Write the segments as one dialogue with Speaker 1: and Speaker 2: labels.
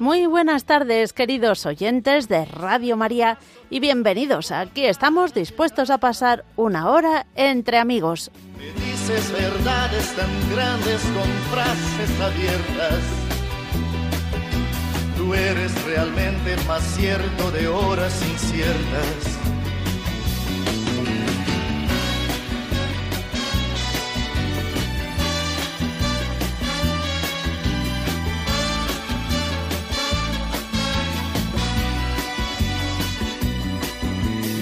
Speaker 1: Muy buenas tardes, queridos oyentes de Radio María, y bienvenidos. Aquí estamos dispuestos a pasar una hora entre amigos.
Speaker 2: Me dices verdades tan grandes con frases abiertas. Tú eres realmente más cierto de horas inciertas.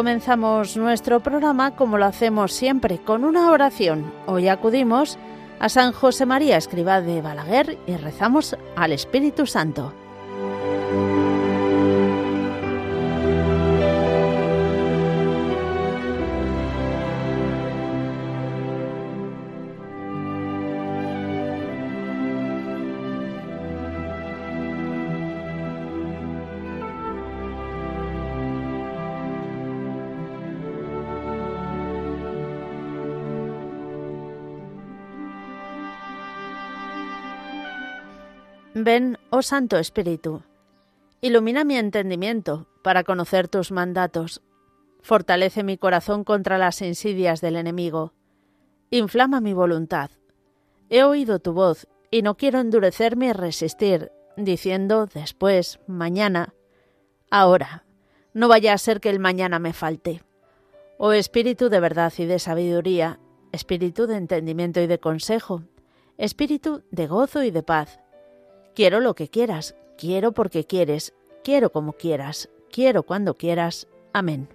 Speaker 1: Comenzamos nuestro programa como lo hacemos siempre, con una oración. Hoy acudimos a San José María Escribá de Balaguer y rezamos al Espíritu Santo. Ven, oh Santo Espíritu, ilumina mi entendimiento para conocer tus mandatos, fortalece mi corazón contra las insidias del enemigo, inflama mi voluntad. He oído tu voz y no quiero endurecerme y resistir, diciendo después, mañana, ahora, no vaya a ser que el mañana me falte. Oh Espíritu de verdad y de sabiduría, Espíritu de entendimiento y de consejo, Espíritu de gozo y de paz, Quiero lo que quieras, quiero porque quieres, quiero como quieras, quiero cuando quieras. Amén.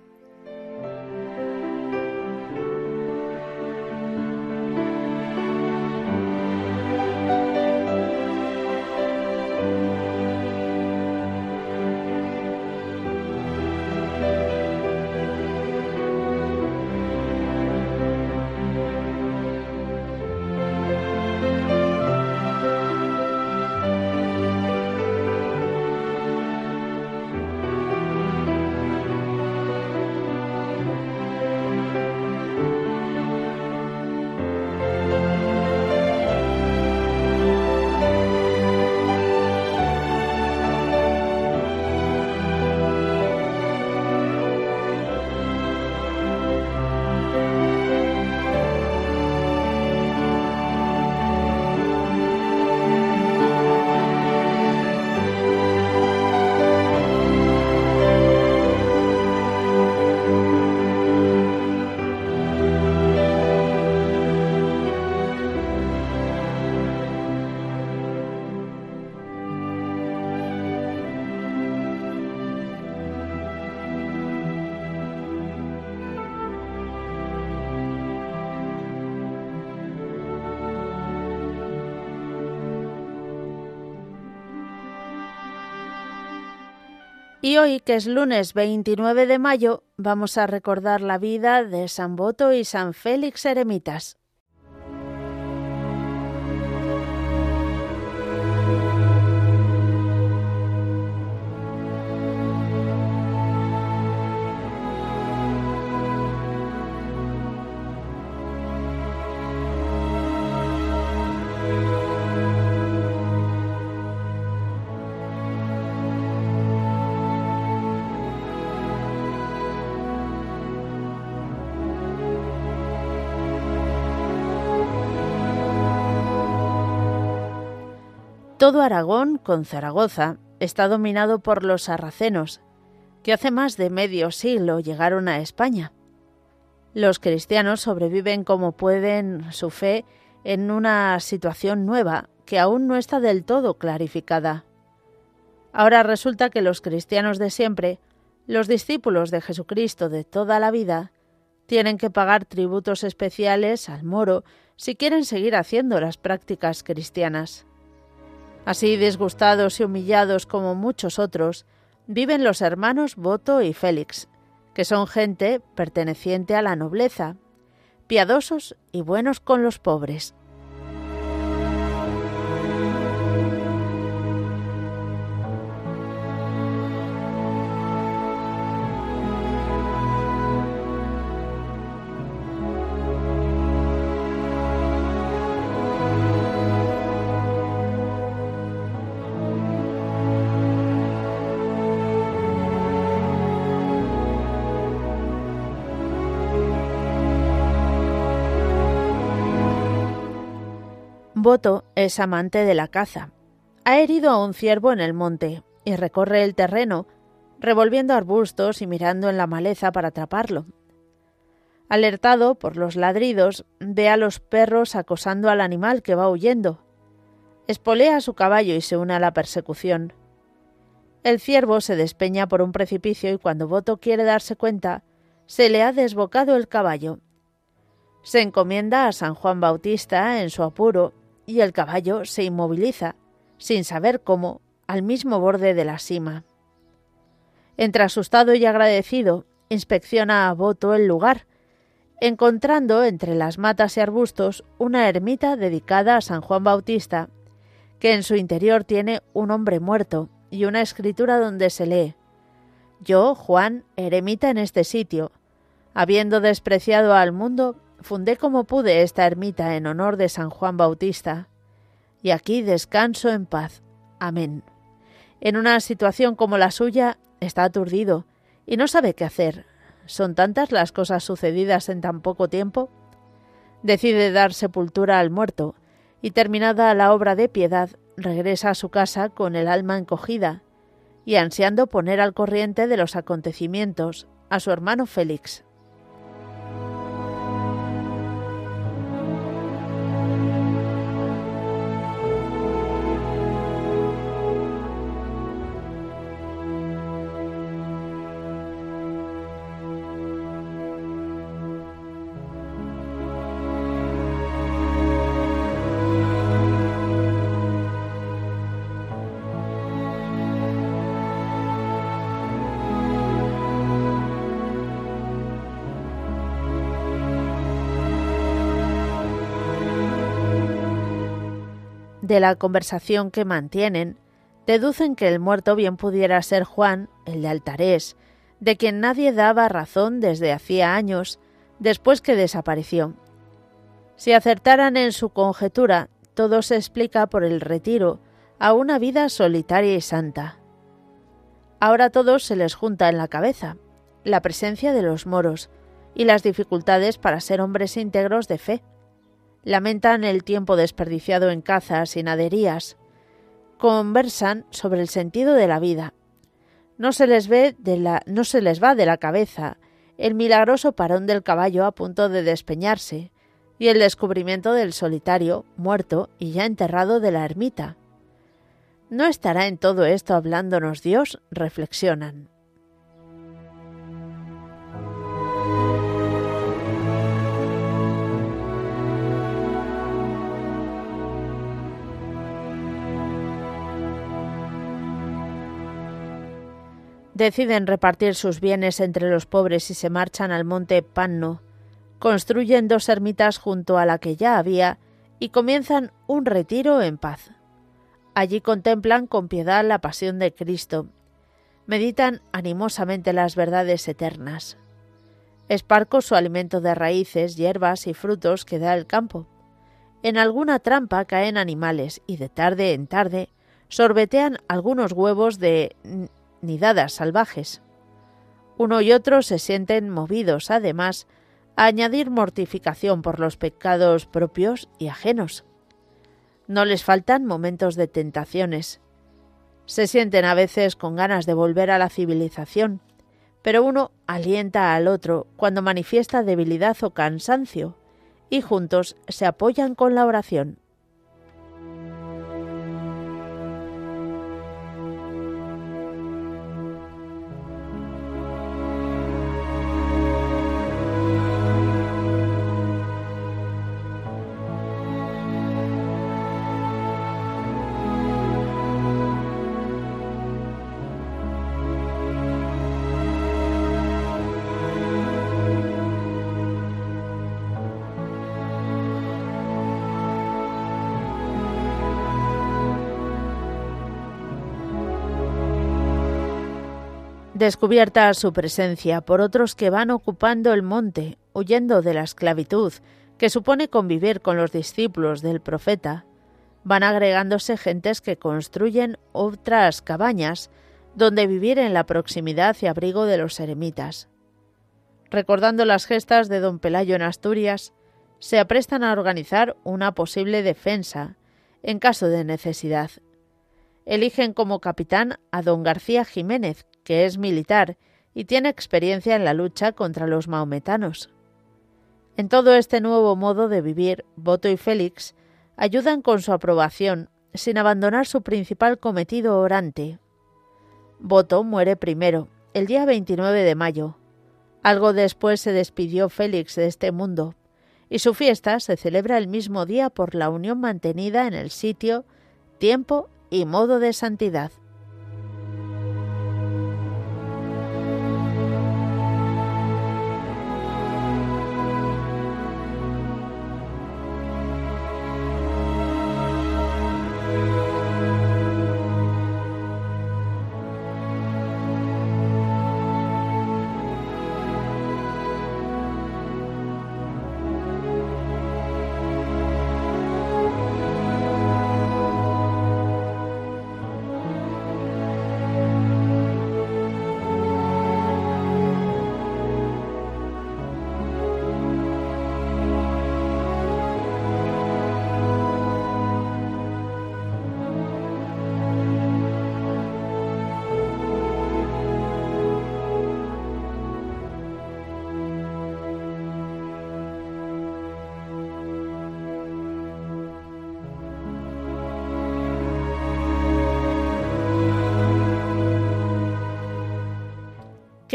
Speaker 1: Y hoy, que es lunes 29 de mayo, vamos a recordar la vida de San Boto y San Félix Eremitas. Todo Aragón, con Zaragoza, está dominado por los sarracenos, que hace más de medio siglo llegaron a España. Los cristianos sobreviven como pueden su fe en una situación nueva que aún no está del todo clarificada. Ahora resulta que los cristianos de siempre, los discípulos de Jesucristo de toda la vida, tienen que pagar tributos especiales al moro si quieren seguir haciendo las prácticas cristianas. Así, disgustados y humillados como muchos otros, viven los hermanos Boto y Félix, que son gente perteneciente a la nobleza, piadosos y buenos con los pobres. Boto es amante de la caza. Ha herido a un ciervo en el monte y recorre el terreno, revolviendo arbustos y mirando en la maleza para atraparlo. Alertado por los ladridos, ve a los perros acosando al animal que va huyendo. Espolea a su caballo y se une a la persecución. El ciervo se despeña por un precipicio y cuando Boto quiere darse cuenta, se le ha desbocado el caballo. Se encomienda a San Juan Bautista en su apuro y el caballo se inmoviliza, sin saber cómo, al mismo borde de la cima. Entre asustado y agradecido, inspecciona a Boto el lugar, encontrando entre las matas y arbustos una ermita dedicada a San Juan Bautista, que en su interior tiene un hombre muerto y una escritura donde se lee Yo, Juan, eremita en este sitio, habiendo despreciado al mundo, fundé como pude esta ermita en honor de San Juan Bautista, y aquí descanso en paz. Amén. En una situación como la suya, está aturdido y no sabe qué hacer. ¿Son tantas las cosas sucedidas en tan poco tiempo? Decide dar sepultura al muerto, y terminada la obra de piedad, regresa a su casa con el alma encogida, y ansiando poner al corriente de los acontecimientos a su hermano Félix. De la conversación que mantienen, deducen que el muerto bien pudiera ser Juan, el de Altarés, de quien nadie daba razón desde hacía años, después que desapareció. Si acertaran en su conjetura, todo se explica por el retiro a una vida solitaria y santa. Ahora todo se les junta en la cabeza, la presencia de los moros y las dificultades para ser hombres íntegros de fe. Lamentan el tiempo desperdiciado en cazas y naderías. Conversan sobre el sentido de la vida. No se les ve de la, no se les va de la cabeza el milagroso parón del caballo a punto de despeñarse y el descubrimiento del solitario, muerto y ya enterrado de la ermita. ¿No estará en todo esto hablándonos Dios? reflexionan. Deciden repartir sus bienes entre los pobres y se marchan al monte Panno. Construyen dos ermitas junto a la que ya había y comienzan un retiro en paz. Allí contemplan con piedad la pasión de Cristo. Meditan animosamente las verdades eternas. Esparco su alimento de raíces, hierbas y frutos que da el campo. En alguna trampa caen animales y de tarde en tarde sorbetean algunos huevos de nidadas salvajes. Uno y otro se sienten movidos, además, a añadir mortificación por los pecados propios y ajenos. No les faltan momentos de tentaciones. Se sienten a veces con ganas de volver a la civilización, pero uno alienta al otro cuando manifiesta debilidad o cansancio, y juntos se apoyan con la oración. Descubierta su presencia por otros que van ocupando el monte, huyendo de la esclavitud que supone convivir con los discípulos del profeta, van agregándose gentes que construyen otras cabañas donde vivir en la proximidad y abrigo de los eremitas. Recordando las gestas de don Pelayo en Asturias, se aprestan a organizar una posible defensa en caso de necesidad. Eligen como capitán a don García Jiménez, que es militar y tiene experiencia en la lucha contra los maometanos. En todo este nuevo modo de vivir, Boto y Félix ayudan con su aprobación, sin abandonar su principal cometido orante. Boto muere primero, el día 29 de mayo. Algo después se despidió Félix de este mundo, y su fiesta se celebra el mismo día por la unión mantenida en el sitio, tiempo y modo de santidad.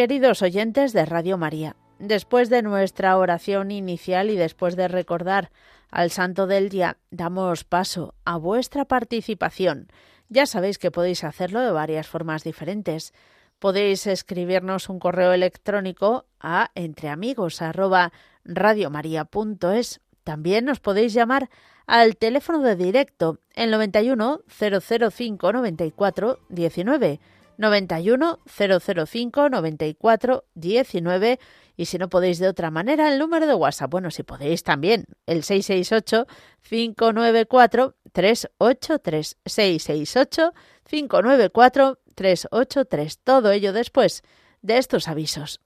Speaker 1: Queridos oyentes de Radio María, después de nuestra oración inicial y después de recordar al Santo del Día, damos paso a vuestra participación. Ya sabéis que podéis hacerlo de varias formas diferentes. Podéis escribirnos un correo electrónico a entreamigos@radiomaria.es. También nos podéis llamar al teléfono de directo, el 91 005 94 19. 91 005 94 19 y si no podéis de otra manera el número de WhatsApp, bueno, si podéis también, el 668 594 383 668 594 383. Todo ello después de estos avisos.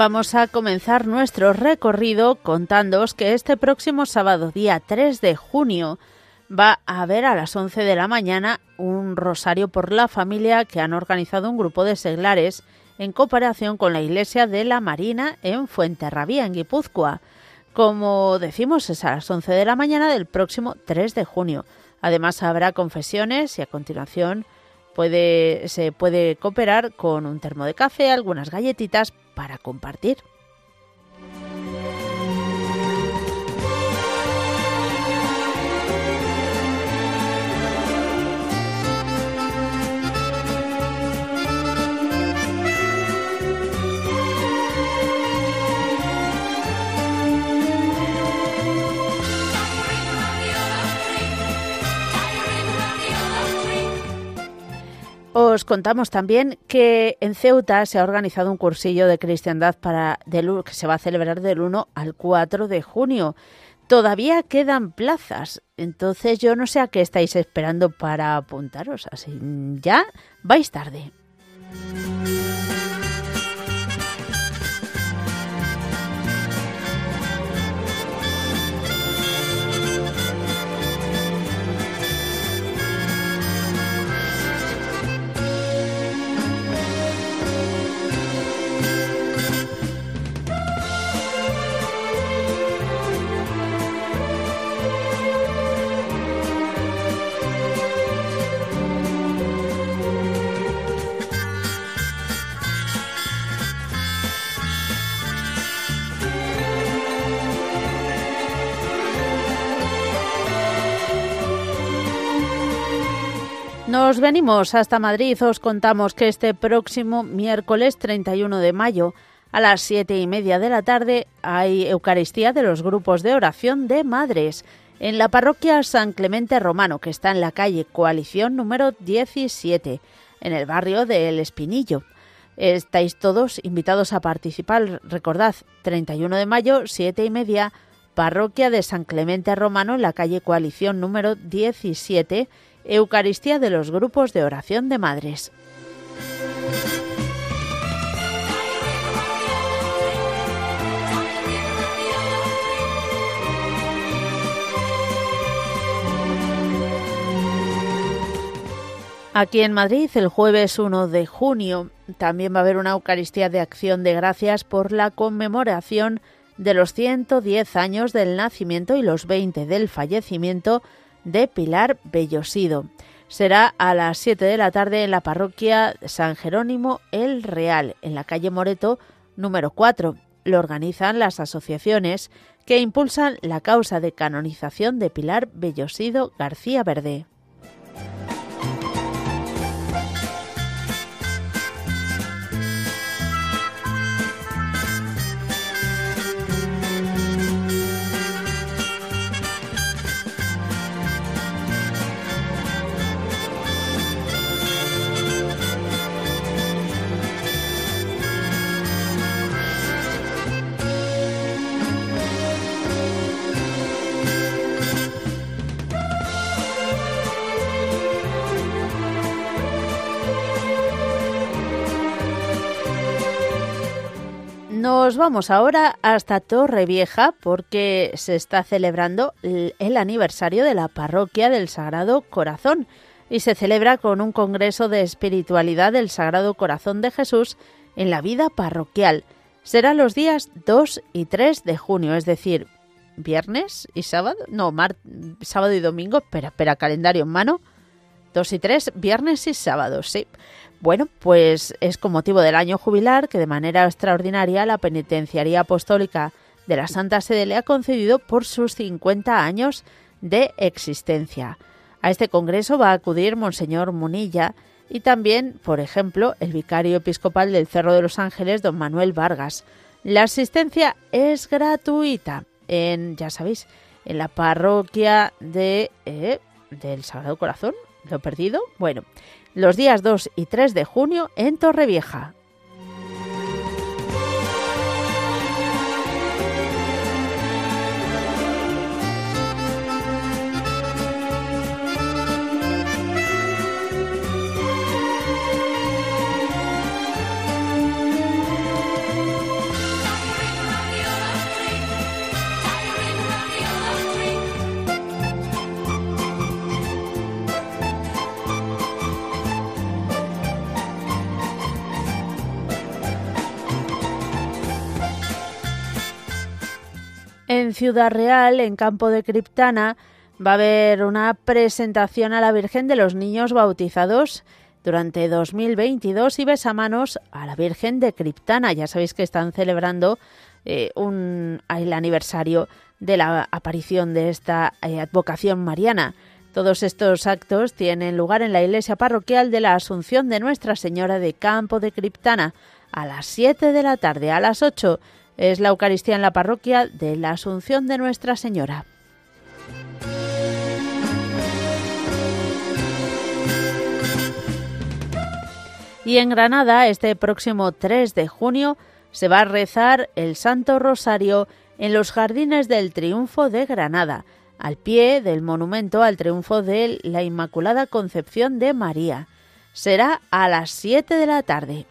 Speaker 1: Vamos a comenzar nuestro recorrido contándoos que este próximo sábado, día 3 de junio, va a haber a las 11 de la mañana un rosario por la familia que han organizado un grupo de seglares en cooperación con la Iglesia de la Marina en Fuenterrabía, en Guipúzcoa. Como decimos, es a las 11 de la mañana del próximo 3 de junio. Además habrá confesiones y a continuación se puede cooperar con un termo de café, algunas galletitas para compartir. Os contamos también que en Ceuta se ha organizado un cursillo de cristiandad para que se va a celebrar del 1 al 4 de junio. Todavía quedan plazas, entonces yo no sé a qué estáis esperando para apuntaros, así ya vais tarde. Nos venimos hasta Madrid. Os contamos que este próximo miércoles 31 de mayo a las siete y media de la tarde hay Eucaristía de los grupos de oración de madres en la parroquia San Clemente Romano, que está en la calle Coalición número 17, en el barrio de El Espinillo. Estáis todos invitados a participar. Recordad, 31 de mayo, siete y media, parroquia de San Clemente Romano, en la calle Coalición número 17, Eucaristía de los grupos de oración de madres. Aquí en Madrid, el jueves 1 de junio, también va a haber una Eucaristía de acción de gracias por la conmemoración de los 110 años del nacimiento y los 20 del fallecimiento de Pilar Bellosido. Será a las 7 de la tarde en la parroquia San Jerónimo el Real, en la calle Moreto número 4. Lo organizan las asociaciones que impulsan la causa de canonización de Pilar Bellosido García Verde. Nos vamos ahora hasta Torrevieja porque se está celebrando el aniversario de la parroquia del Sagrado Corazón y se celebra con un congreso de espiritualidad del Sagrado Corazón de Jesús en la vida parroquial. Será los días 2 y 3 de junio, es decir, viernes y sábado, no, sábado y domingo, espera, espera, calendario en mano. 2 y 3, viernes y sábado, sí. Bueno, pues es con motivo del año jubilar que de manera extraordinaria la Penitenciaría Apostólica de la Santa Sede le ha concedido por sus 50 años de existencia. A este congreso va a acudir Monseñor Munilla y también, por ejemplo, el vicario episcopal del Cerro de los Ángeles, don Manuel Vargas. La asistencia es gratuita en, ya sabéis, en la parroquia de eh, del Sagrado Corazón. ¿Lo perdido? Bueno, los días 2 y 3 de junio en Torrevieja. En Ciudad Real, en Campo de Criptana, va a haber una presentación a la Virgen de los Niños Bautizados durante 2022 y besamanos a la Virgen de Criptana. Ya sabéis que están celebrando eh, un, el aniversario de la aparición de esta eh, advocación mariana. Todos estos actos tienen lugar en la iglesia parroquial de la Asunción de Nuestra Señora de Campo de Criptana a las 7 de la tarde, a las 8 es la Eucaristía en la parroquia de la Asunción de Nuestra Señora. Y en Granada, este próximo 3 de junio, se va a rezar el Santo Rosario en los Jardines del Triunfo de Granada, al pie del monumento al triunfo de la Inmaculada Concepción de María. Será a las 7 de la tarde.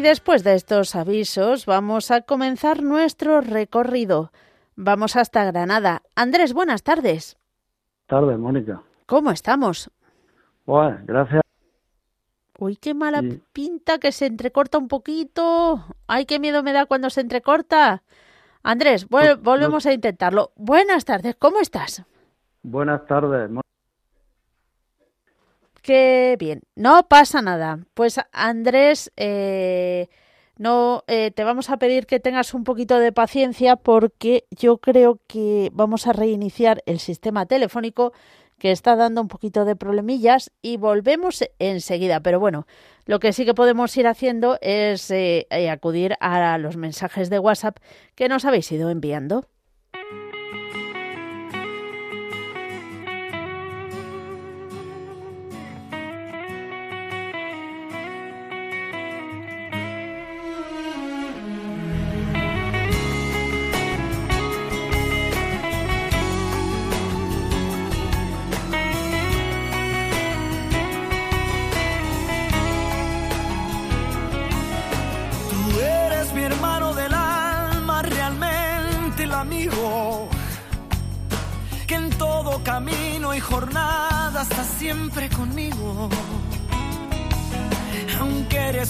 Speaker 1: Y después de estos avisos vamos a comenzar nuestro recorrido. Vamos hasta Granada. Andrés, buenas tardes.
Speaker 3: Tardes, Mónica.
Speaker 1: ¿Cómo estamos?
Speaker 3: Bueno, gracias.
Speaker 1: Uy, qué mala pinta que se entrecorta un poquito. Ay, qué miedo me da cuando se entrecorta. Andrés, pues, volvemos a intentarlo. Buenas tardes, ¿cómo estás?
Speaker 3: Buenas tardes.
Speaker 1: Qué bien, no pasa nada. Pues Andrés eh, No, eh, te vamos a pedir que tengas un poquito de paciencia porque yo creo que vamos a reiniciar el sistema telefónico que está dando un poquito de problemillas y volvemos enseguida. Pero bueno, lo que sí que podemos ir haciendo es eh, acudir a los mensajes de WhatsApp que nos habéis ido enviando.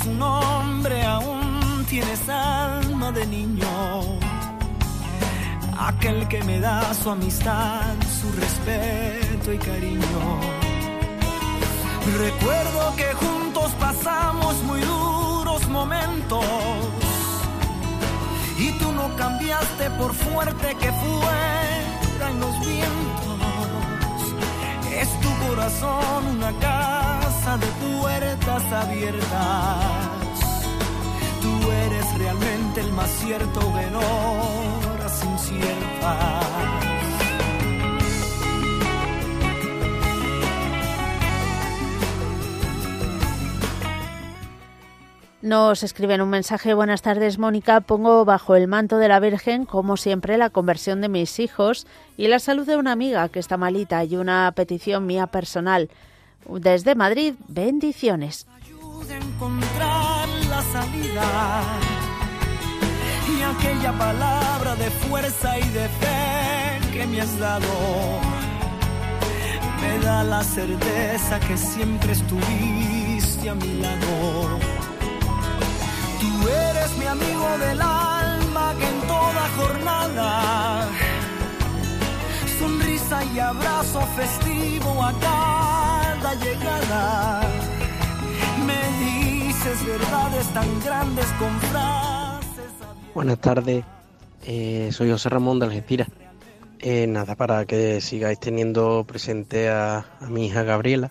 Speaker 4: Eres un hombre, aún tienes alma de niño. Aquel que me da su amistad, su respeto y cariño. Recuerdo que juntos pasamos muy duros momentos. Y tú no cambiaste por fuerte que fueran los vientos es tu corazón una casa de puertas abiertas. Tú eres realmente el más cierto de horas inciertas.
Speaker 1: Nos escriben un mensaje, buenas tardes Mónica, pongo bajo el manto de la Virgen, como siempre, la conversión de mis hijos y la salud de una amiga que está malita y una petición mía personal. Desde Madrid, bendiciones.
Speaker 4: Ayuda a encontrar la salida y aquella palabra de fuerza y de fe que me has dado me da la certeza que siempre estuviste a mi lado Tú eres mi amigo del alma que en toda jornada, sonrisa y abrazo festivo a
Speaker 5: Buenas tardes, eh, soy José Ramón de Algeciras. Eh, nada, para que sigáis teniendo presente a, mi hija Gabriela.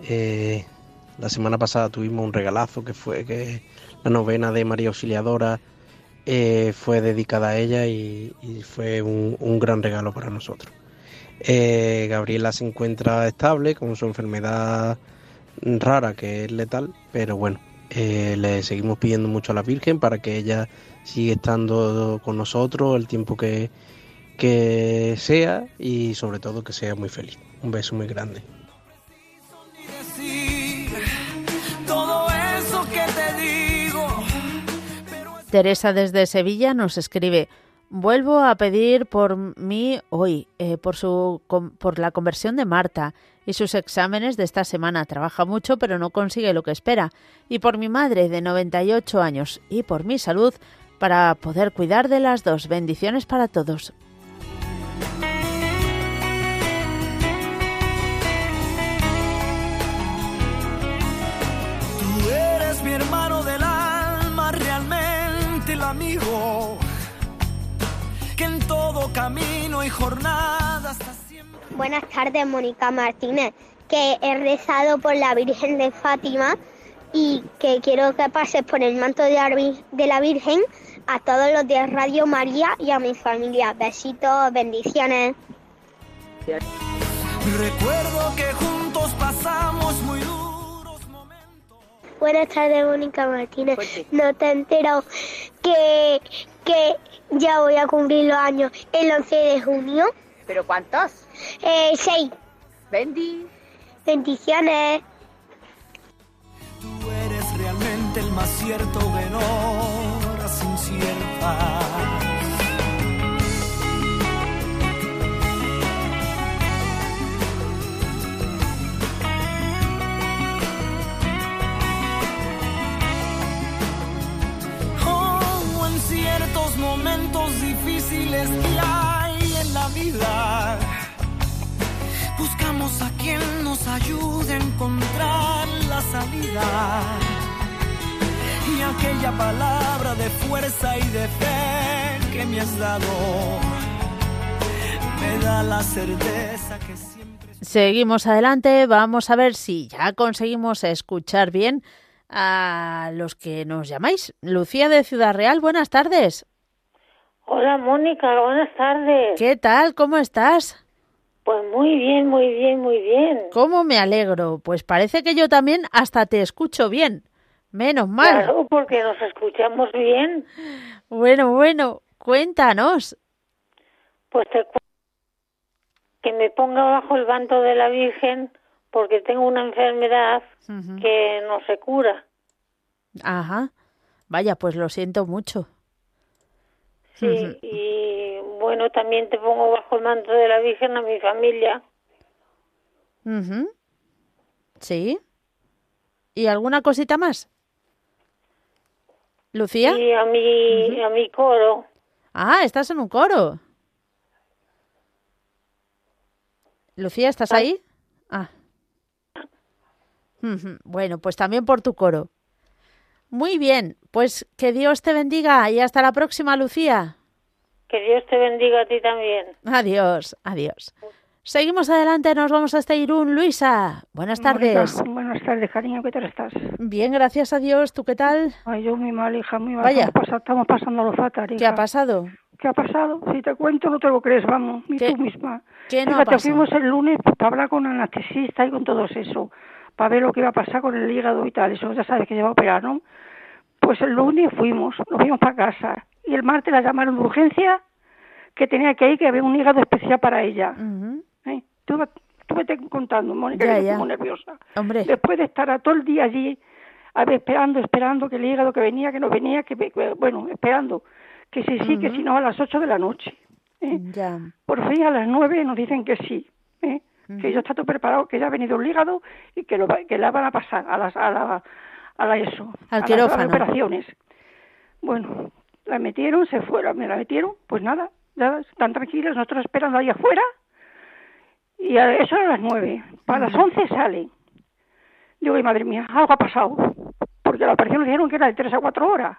Speaker 5: Eh, la semana pasada tuvimos un regalazo que fue que la novena de María Auxiliadora fue dedicada a ella y, fue un, gran regalo para nosotros. Eh, Gabriela se encuentra estable con su enfermedad rara que es letal, pero bueno, eh, le seguimos pidiendo mucho a la Virgen para que ella siga estando con nosotros el tiempo que, que sea y sobre todo que sea muy feliz. Un beso muy grande.
Speaker 1: Teresa desde Sevilla nos escribe, vuelvo a pedir por mí hoy, eh, por, su, por la conversión de Marta y sus exámenes de esta semana. Trabaja mucho pero no consigue lo que espera. Y por mi madre de 98 años y por mi salud para poder cuidar de las dos. Bendiciones para todos.
Speaker 4: Camino y jornada
Speaker 6: Buenas tardes, Mónica Martínez, que he rezado por la Virgen de Fátima y que quiero que pases por el manto de la Virgen a todos los de Radio María y a mi familia. Besitos, bendiciones.
Speaker 4: Recuerdo que juntos pasamos muy
Speaker 6: Buenas tardes, Mónica Martínez. No te he enterado que, que ya voy a cumplir los años el 11 de junio.
Speaker 7: ¿Pero cuántos?
Speaker 6: Eh, seis.
Speaker 7: Bendi.
Speaker 6: Bendiciones.
Speaker 4: Tú eres realmente el más cierto de horas inciertas. Momentos difíciles que hay en la vida. Buscamos a quien nos ayude a encontrar la salida. Y aquella palabra de fuerza y de fe que me has dado. Me da la certeza que siempre...
Speaker 1: Seguimos adelante, vamos a ver si ya conseguimos escuchar bien a los que nos llamáis. Lucía de Ciudad Real, buenas tardes.
Speaker 8: Hola Mónica, buenas tardes.
Speaker 1: ¿Qué tal? ¿Cómo estás?
Speaker 8: Pues muy bien, muy bien, muy bien.
Speaker 1: ¿Cómo me alegro? Pues parece que yo también hasta te escucho bien. Menos mal.
Speaker 8: Claro, porque nos escuchamos bien.
Speaker 1: Bueno, bueno, cuéntanos.
Speaker 8: Pues te que me ponga bajo el manto de la Virgen porque tengo una enfermedad que no se cura.
Speaker 1: Ajá. Vaya, pues lo siento mucho.
Speaker 8: Sí, y bueno, también te pongo bajo el manto de la Virgen a mi familia.
Speaker 1: Ujú. ¿Sí? ¿Y alguna cosita más? ¿Lucía?
Speaker 8: Y a mi, a mi coro.
Speaker 1: Ah, estás en un coro. Lucía, ¿estás ahí? Bueno, pues también por tu coro. Muy bien, pues que Dios te bendiga y hasta la próxima, Lucía.
Speaker 8: Que Dios te bendiga a ti también.
Speaker 1: Adiós, adiós. Seguimos adelante, nos vamos hasta Irún. Luisa, buenas tardes.
Speaker 9: Buenas tardes, cariño, ¿qué tal estás?
Speaker 1: Bien, gracias a Dios. ¿Tú qué tal?
Speaker 9: Ay, yo muy mal, hija, muy mal.
Speaker 1: Vaya.
Speaker 9: Estamos, pasa- estamos pasando lo fatal, hija.
Speaker 1: ¿Qué ha pasado?
Speaker 9: ¿Qué ha pasado? Si te cuento, no te lo crees, vamos, ni
Speaker 1: ¿Qué-
Speaker 9: tú misma.
Speaker 1: qué no ha
Speaker 9: Fíjate,
Speaker 1: pasado?
Speaker 9: fuimos el lunes para hablar con anestesista y con todo eso, para ver lo que iba a pasar con el hígado y tal. Eso ya sabes que se va a operar, ¿no? Pues el lunes fuimos, nos fuimos para casa. Y el martes la llamaron de urgencia que tenía que ir, que había un hígado especial para ella. ¿eh? Tú, tú vete contando, Mónica,
Speaker 1: Ya,
Speaker 9: que
Speaker 1: ya.
Speaker 9: estoy muy nerviosa.
Speaker 1: Hombre.
Speaker 9: Después de estar a todo el día allí, a ver, esperando, esperando que el hígado que venía, que no venía, que bueno, esperando, que sí, sí, que si no a las ocho de la noche. ¿eh?
Speaker 1: Ya.
Speaker 9: Por fin a las nueve nos dicen que sí, ¿eh? Que ya está todo preparado, que ya ha venido el hígado y que, lo, que la van a pasar a, las, a, la, a la eso,
Speaker 1: Al
Speaker 9: a la sala
Speaker 1: quirófano.
Speaker 9: de operaciones. Bueno, la metieron, se fueron, me la metieron, pues nada, ya están tranquilos, nosotros esperando ahí afuera y a eso a las nueve, para las once sale. Digo, madre mía, algo ha pasado, porque la operación nos dijeron que era de tres a cuatro horas.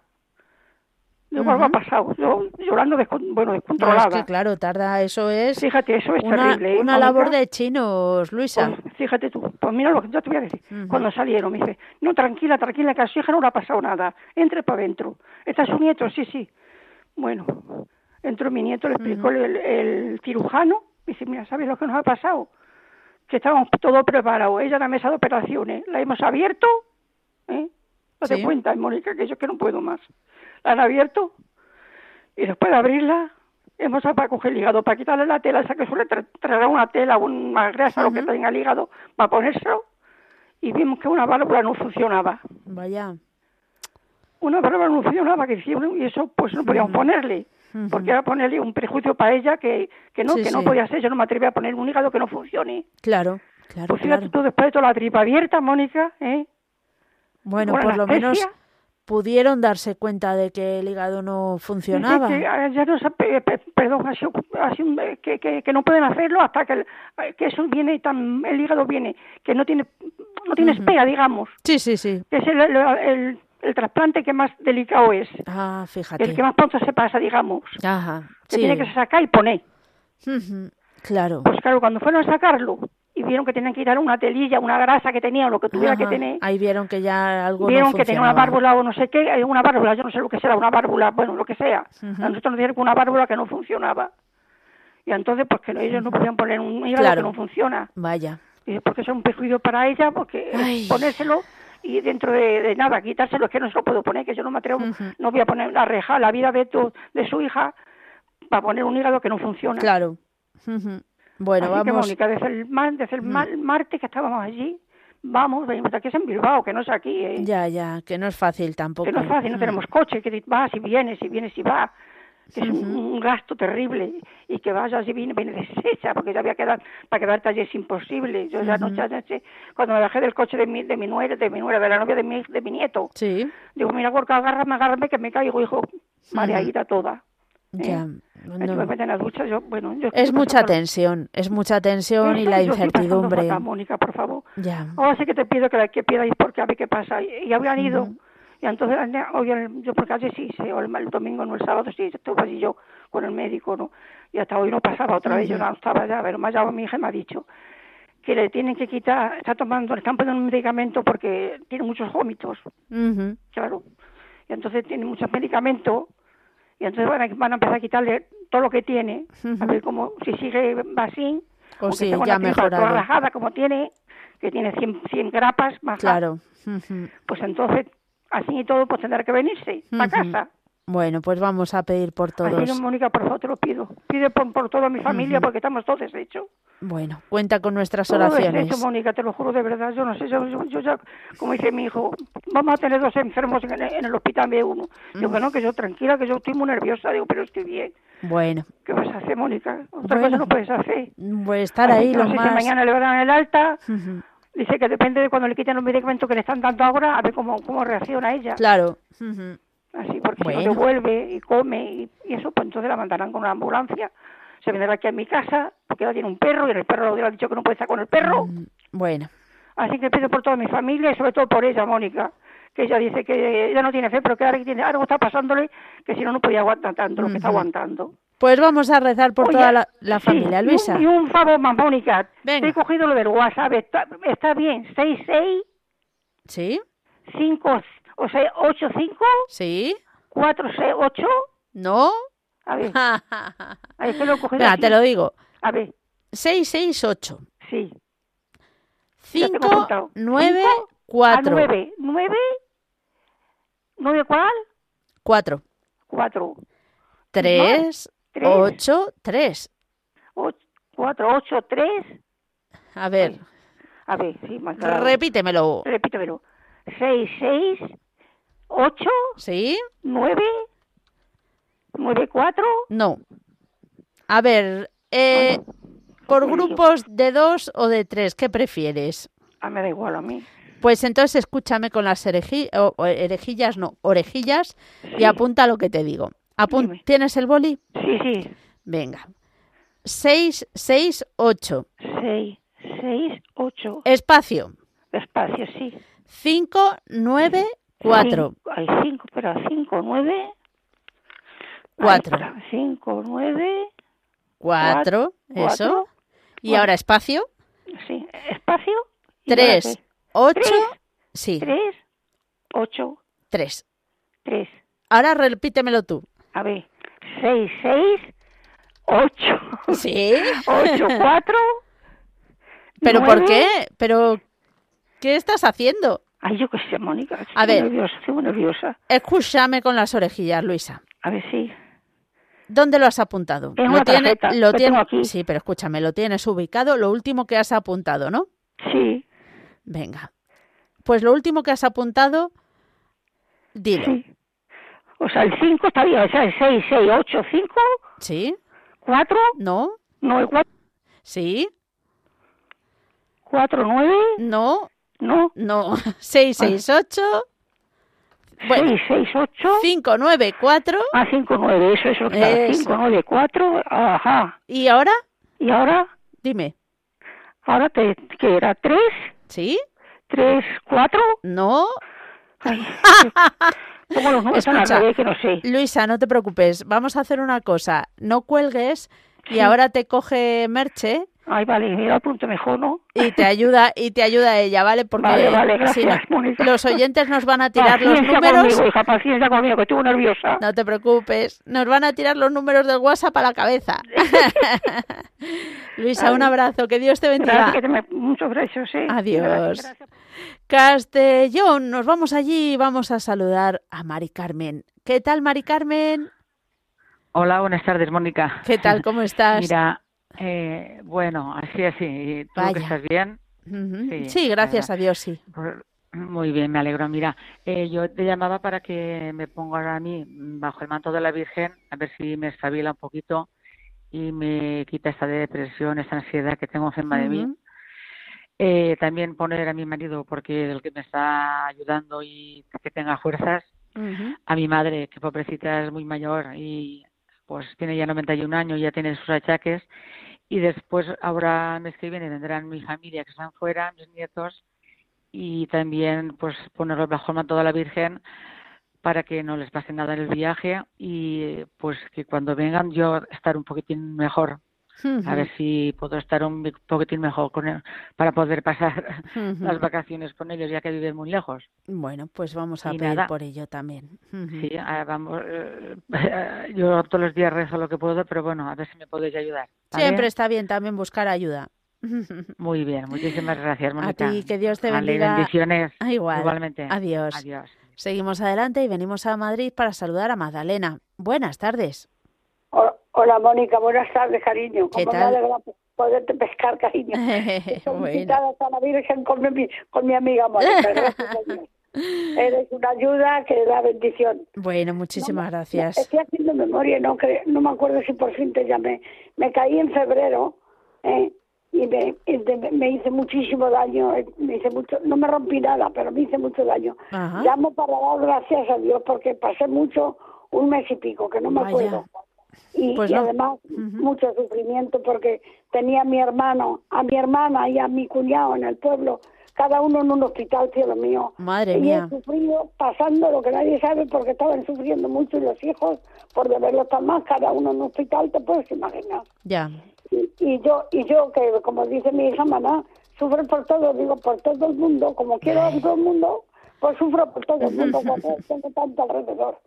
Speaker 9: Digo, algo ha pasado, yo llorando, descon- bueno,
Speaker 1: No,
Speaker 9: descontrolada.
Speaker 1: es que claro, tarda, eso es
Speaker 9: Fíjate, eso es
Speaker 1: una,
Speaker 9: terrible. ¿eh,
Speaker 1: una
Speaker 9: Mónica?
Speaker 1: labor de chinos, Luisa.
Speaker 9: Pues, fíjate tú, pues mira lo que yo te voy a decir. Cuando salieron, me dice, no, tranquila, tranquila, que a su hija no le ha pasado nada. Entre para adentro. ¿Está su nieto? Sí, sí. Bueno, entró mi nieto, le explicó el, el cirujano. Me dice, mira, ¿sabes lo que nos ha pasado? Que estábamos todo preparado. Ella en la mesa de operaciones. La hemos abierto, ¿eh? Te
Speaker 1: Sí.
Speaker 9: cuentas, Mónica, que yo que no puedo más. La han abierto y después de abrirla hemos para coger el hígado, para quitarle la tela, esa que suele tra- traer una tela, una grasa, lo que tenga el hígado, para ponérselo, y vimos que una válvula no funcionaba.
Speaker 1: Vaya.
Speaker 9: Una válvula no funcionaba, que hicieron, y eso pues no podíamos ponerle, porque era ponerle un prejuicio para ella que, que no,
Speaker 1: Sí,
Speaker 9: que no podía ser, yo no me atreví a poner un hígado que no funcione.
Speaker 1: Claro, claro,
Speaker 9: Pues fíjate
Speaker 1: claro.
Speaker 9: tú, después de toda la tripa abierta, Mónica, ¿eh?
Speaker 1: Bueno, por lo menos pudieron darse cuenta de que el hígado no funcionaba.
Speaker 9: Que, ah, ya no pe- perdón, sido un- eh, que, que, que no pueden hacerlo hasta que, el- eh, que eso viene tan, el hígado viene, que no tiene, no tiene espera, digamos,
Speaker 1: Sí, sí, sí.
Speaker 9: que es el, el, el- el trasplante que más delicado es,
Speaker 1: Ah, fíjate.
Speaker 9: el que más pronto se pasa, digamos,
Speaker 1: Ajá.
Speaker 9: que
Speaker 1: Sí.
Speaker 9: tiene que sacar y poner.
Speaker 1: Ujú, Claro.
Speaker 9: Pues claro, cuando fueron a sacarlo vieron que tenían que quitar una telilla, una grasa que tenía o lo que tuviera que tener,
Speaker 1: Ahí vieron que ya algo
Speaker 9: vieron
Speaker 1: no
Speaker 9: que tenía una válvula o no sé qué, eh, una válvula, yo no sé lo que será, una válvula, bueno, lo que sea. A nosotros nos dijeron que una válvula que no funcionaba. Y entonces, pues que ellos no podían poner un hígado
Speaker 1: Claro.
Speaker 9: que no funciona.
Speaker 1: Vaya.
Speaker 9: Y porque eso es un perjuicio para ella, porque
Speaker 1: Ay.
Speaker 9: ponérselo y dentro de, de nada, quitárselo, es que no se lo puedo poner, que yo no me atrevo, no voy a poner la reja, la vida de, tu, de su hija, para poner un hígado que no funciona.
Speaker 1: Claro. Bueno,
Speaker 9: Así que,
Speaker 1: vamos.
Speaker 9: Mónica, desde el, desde el mar- martes que estábamos allí, vamos, venimos aquí es en Bilbao, que no es aquí, ¿eh?
Speaker 1: Ya, ya, que no es fácil tampoco.
Speaker 9: que no es fácil, no
Speaker 1: Mm.
Speaker 9: tenemos coche, que vas y vienes y vienes y vas, que es un, un gasto terrible y que vayas y vienes, vienes deshecha, porque ya había quedado, para quedarte allí es imposible. Yo ya no sé, anoche, cuando me bajé del coche de mi, de mi nuera, de mi nuera, de la novia de mi, de mi nieto,
Speaker 1: Sí,
Speaker 9: digo, mira, Gorka, agárrame, agárrame, que me caigo, hijo, mareadita toda.
Speaker 1: Ya.
Speaker 9: ¿eh?
Speaker 1: no.
Speaker 9: Me meten en la ducha, yo, bueno, yo
Speaker 1: Es mucha tensión, es mucha tensión y la incertidumbre.
Speaker 9: fatal, Mónica, por favor.
Speaker 1: Ya.
Speaker 9: Ahora sí que te pido que la que pidáis porque a ver qué pasa. Y, y habían ido Y entonces, hoy el- yo por casi sí, sí, o el, el domingo, no el sábado, sí, estuve allí yo con el médico, ¿no? Y hasta hoy no pasaba otra vez, yo no estaba ya, pero ha llamado mi hija me ha dicho que le tienen que quitar, está tomando el campo de un medicamento porque tiene muchos vómitos,
Speaker 1: Ujú.
Speaker 9: claro. Y entonces tiene muchos medicamentos y entonces van a, van a empezar a quitarle todo lo que tiene, a ver cómo, si sigue así,
Speaker 1: O
Speaker 9: aunque
Speaker 1: si ya
Speaker 9: rajada como tiene, que tiene 100, 100 grapas más
Speaker 1: Claro.
Speaker 9: Pues entonces, así y todo, pues tendrá que venirse a casa.
Speaker 1: Bueno, pues vamos a pedir por todos.
Speaker 9: no, Mónica, por favor, te lo pido. Pide por, por toda mi familia,
Speaker 1: Ujú.
Speaker 9: porque estamos todos deshechos.
Speaker 1: Bueno, cuenta con nuestras
Speaker 9: Todo
Speaker 1: oraciones.
Speaker 9: deshecho, Mónica, te lo juro de verdad. Yo no sé, yo, yo- yo ya, como dice mi hijo, vamos a tener dos enfermos en, el- en el hospital de uno. Digo que no, que yo tranquila, que yo estoy muy nerviosa. Digo, pero estoy bien.
Speaker 1: Bueno,
Speaker 9: ¿Qué vas a hacer, Mónica? Otra
Speaker 1: Bueno.
Speaker 9: cosa no puedes hacer.
Speaker 1: pues estar ahí lo
Speaker 9: no sé si
Speaker 1: más.
Speaker 9: mañana le dan el alta.
Speaker 1: Ujú.
Speaker 9: Dice que depende de cuando le quiten los medicamentos que le están dando ahora, a ver cómo, cómo reacciona ella.
Speaker 1: Claro.
Speaker 9: Así, porque si
Speaker 1: Bueno.
Speaker 9: no devuelve y come y, y eso, pues entonces la mandarán con una ambulancia. Se vendrá aquí a mi casa, porque ella tiene un perro y el perro le ha dicho que no puede estar con el perro.
Speaker 1: Mm, Bueno,
Speaker 9: Así que pido por toda mi familia y sobre todo por ella, Mónica, que ella dice que ella no tiene fe, pero que ahora que tiene algo está pasándole, que si no, no podía aguantar tanto lo que está aguantando.
Speaker 1: pues vamos a rezar por
Speaker 9: Oye,
Speaker 1: toda la, la
Speaker 9: sí,
Speaker 1: familia,
Speaker 9: y un-
Speaker 1: Luisa.
Speaker 9: Y un, favor más, Mónica.
Speaker 1: Venga.
Speaker 9: Te he cogido lo del WhatsApp, está, está bien, 66
Speaker 1: ¿Sí?
Speaker 9: 5, o sea, 85
Speaker 1: ¿Sí?
Speaker 9: 468
Speaker 1: ¿No?
Speaker 9: A ver, ahí que lo
Speaker 1: te lo digo.
Speaker 9: A ver,
Speaker 1: 668
Speaker 9: sí. Ya tengo
Speaker 1: 5
Speaker 9: apuntado.
Speaker 1: 9
Speaker 9: Cinco A
Speaker 1: 4
Speaker 9: 9, 9, 9 cuál?
Speaker 1: 4
Speaker 9: 4,
Speaker 1: 3
Speaker 9: Tres.
Speaker 1: 8 3.
Speaker 9: 4, 8, 3.
Speaker 1: A ver,
Speaker 9: A ver, sí, más claro.
Speaker 1: repítemelo.
Speaker 9: Repítemelo. 6, 6, 8,
Speaker 1: ¿Sí?
Speaker 9: 9, 9, 4.
Speaker 1: No. A ver, eh, por grupos de dos o de tres, ¿qué prefieres?
Speaker 9: Ah, me da igual a mí.
Speaker 1: Pues entonces escúchame con las hereji- o- o herejillas, no, orejillas, y apunta lo que te digo. Apun-
Speaker 9: Dime.
Speaker 1: ¿Tienes el boli?
Speaker 9: Sí, sí.
Speaker 1: Venga. 6, 6, 8.
Speaker 9: 6, 6, 8.
Speaker 1: Espacio.
Speaker 9: Despacio, sí.
Speaker 1: 5, 9, 4.
Speaker 9: Hay 5, espera, 5, 9.
Speaker 1: Cuatro.
Speaker 9: 5, 9.
Speaker 1: 4. Eso. Y ahora espacio.
Speaker 9: Sí, espacio. y ahora
Speaker 1: 3,
Speaker 9: qué?
Speaker 1: 8.
Speaker 9: Tres.
Speaker 1: Sí,
Speaker 9: 3, 8,
Speaker 1: 3.
Speaker 9: 3.
Speaker 1: Ahora repítemelo tú.
Speaker 9: A ver, 6, 6, 8.
Speaker 1: Sí.
Speaker 9: 8, 4.
Speaker 1: ¿Pero por qué? ¿Pero qué estás haciendo?
Speaker 9: Ay, yo qué sé, Mónica. Estoy
Speaker 1: A ver.
Speaker 9: nerviosa, estoy muy nerviosa.
Speaker 1: Escúchame con las orejillas, Luisa.
Speaker 9: A ver, sí.
Speaker 1: ¿Dónde lo has apuntado?
Speaker 9: En
Speaker 1: lo
Speaker 9: una
Speaker 1: tiene-
Speaker 9: tarjeta,
Speaker 1: lo tiene-
Speaker 9: tengo aquí.
Speaker 1: Sí, pero escúchame, lo tienes ubicado, lo último que has apuntado, ¿no?
Speaker 9: Sí,
Speaker 1: Venga. Pues lo último que has apuntado, dilo.
Speaker 9: sí. O sea, el 5 está bien. O sea, el 6, 6, 8, 5,
Speaker 1: ¿Sí?
Speaker 9: 4,
Speaker 1: ¿No?
Speaker 9: no, el 4,
Speaker 1: ¿Sí?
Speaker 9: 4, 9,
Speaker 1: ¿No?
Speaker 9: No.
Speaker 1: No. 6, 6, 8. Bueno,
Speaker 9: 6, 6, 8.
Speaker 1: 5, 9, 4.
Speaker 9: Ah, 5, 9, eso es lo que está.
Speaker 1: Eso.
Speaker 9: 5, 9, 4, ajá.
Speaker 1: ¿Y ahora?
Speaker 9: Y ahora,
Speaker 1: Dime.
Speaker 9: ahora te, ¿qué era? 3,
Speaker 1: ¿Sí?
Speaker 9: 3, 4.
Speaker 1: ¿No?
Speaker 9: Ay, pongo los números
Speaker 1: Escucha.
Speaker 9: revés que no sé.
Speaker 1: Luisa, no te preocupes. Vamos a hacer una cosa. No cuelgues y
Speaker 9: Sí.
Speaker 1: ahora te coge Merche
Speaker 9: Ay, vale, me da punto mejor, ¿no?
Speaker 1: y te ayuda y te ayuda ella, ¿vale? Porque
Speaker 9: Vale, vale,
Speaker 1: si
Speaker 9: gracias,
Speaker 1: no, los oyentes nos van a tirar los números.
Speaker 9: conmigo, hija, paciencia conmigo, que estoy nerviosa.
Speaker 1: No te preocupes, nos van a tirar los números del WhatsApp a la cabeza. Luisa, un abrazo, que Dios te bendiga.
Speaker 9: Gracias, que te me... Muchos besos, ¿eh?
Speaker 1: Adiós.
Speaker 9: Gracias, gracias.
Speaker 1: Castellón, nos vamos allí y vamos a saludar a Mari Carmen. ¿Qué tal, Mari Carmen?
Speaker 10: Hola, buenas tardes, Mónica.
Speaker 1: ¿Qué tal, cómo estás?
Speaker 10: Mira, eh, bueno, así, así. ¿Y ¿Tú
Speaker 1: Vaya.
Speaker 10: que estás bien? Sí,
Speaker 1: Sí, gracias a Dios, sí.
Speaker 10: Pues, muy bien, me alegro. Mira, eh, yo te llamaba para que me pongas a mí bajo el manto de la Virgen, a ver si me espabila un poquito y me quita esta depresión, esta ansiedad que tengo encima de mí. Eh, también poner a mi marido, porque el que me está ayudando y que tenga fuerzas, a mi madre, que pobrecita es muy mayor y pues tiene ya 91 años, ya tiene sus achaques. Y después, ahora mes que viene, vendrán mi familia que están fuera, mis nietos, y también pues ponerlos bajo el manto de la Virgen para que no les pase nada en el viaje y pues que cuando vengan yo estar un poquitín mejor a ver si puedo estar un poquitín mejor con él, para poder pasar las vacaciones con ellos, ya que viven muy lejos.
Speaker 1: Bueno, pues vamos a pedir por ello también.
Speaker 10: Sí, vamos. Eh, yo todos los días rezo lo que puedo, pero bueno, a ver si me podéis ayudar.
Speaker 1: Siempre está bien también buscar ayuda.
Speaker 10: Muy bien, muchísimas gracias, Mónica.
Speaker 1: A ti, que Dios te bendiga.
Speaker 10: bendiciones.
Speaker 1: Ah, igual.
Speaker 10: Igualmente.
Speaker 1: Adiós.
Speaker 10: Adiós.
Speaker 1: Seguimos adelante y venimos a Madrid para saludar a Magdalena. Buenas tardes.
Speaker 11: Hola, Mónica, buenas tardes, cariño.
Speaker 1: ¿Qué tal?
Speaker 11: me alegra poderte pescar, cariño.
Speaker 1: bueno.
Speaker 11: a la Virgen con mi, con mi amiga Mónica, gracias. Eres una ayuda que da bendición.
Speaker 1: Bueno, muchísimas gracias.
Speaker 11: Estoy haciendo memoria, no, no me acuerdo si por fin te llamé. Me caí en febrero ¿eh? y, me, me hice muchísimo daño. Eh, me hice mucho, no me rompí nada, pero me hice mucho daño. Llamo para dar gracias a Dios porque pasé mucho, un mes y pico, que no me acuerdo y,
Speaker 1: pues
Speaker 11: además mucho sufrimiento porque tenía a mi hermano, a mi hermana y a mi cuñado en el pueblo, cada uno en un hospital, cielo mío.
Speaker 1: Madre
Speaker 11: y
Speaker 1: mía.
Speaker 11: sufrido pasando lo que nadie sabe porque estaban sufriendo mucho y los hijos por deberlo tan más, cada uno en un hospital, te puedes imaginar.
Speaker 1: Ya.
Speaker 11: Y, yo, y yo que como dice mi hija mamá, sufro por todo, digo, por todo el mundo, como quiero a todo el mundo, pues sufro por todo el mundo cuando tengo tanto alrededor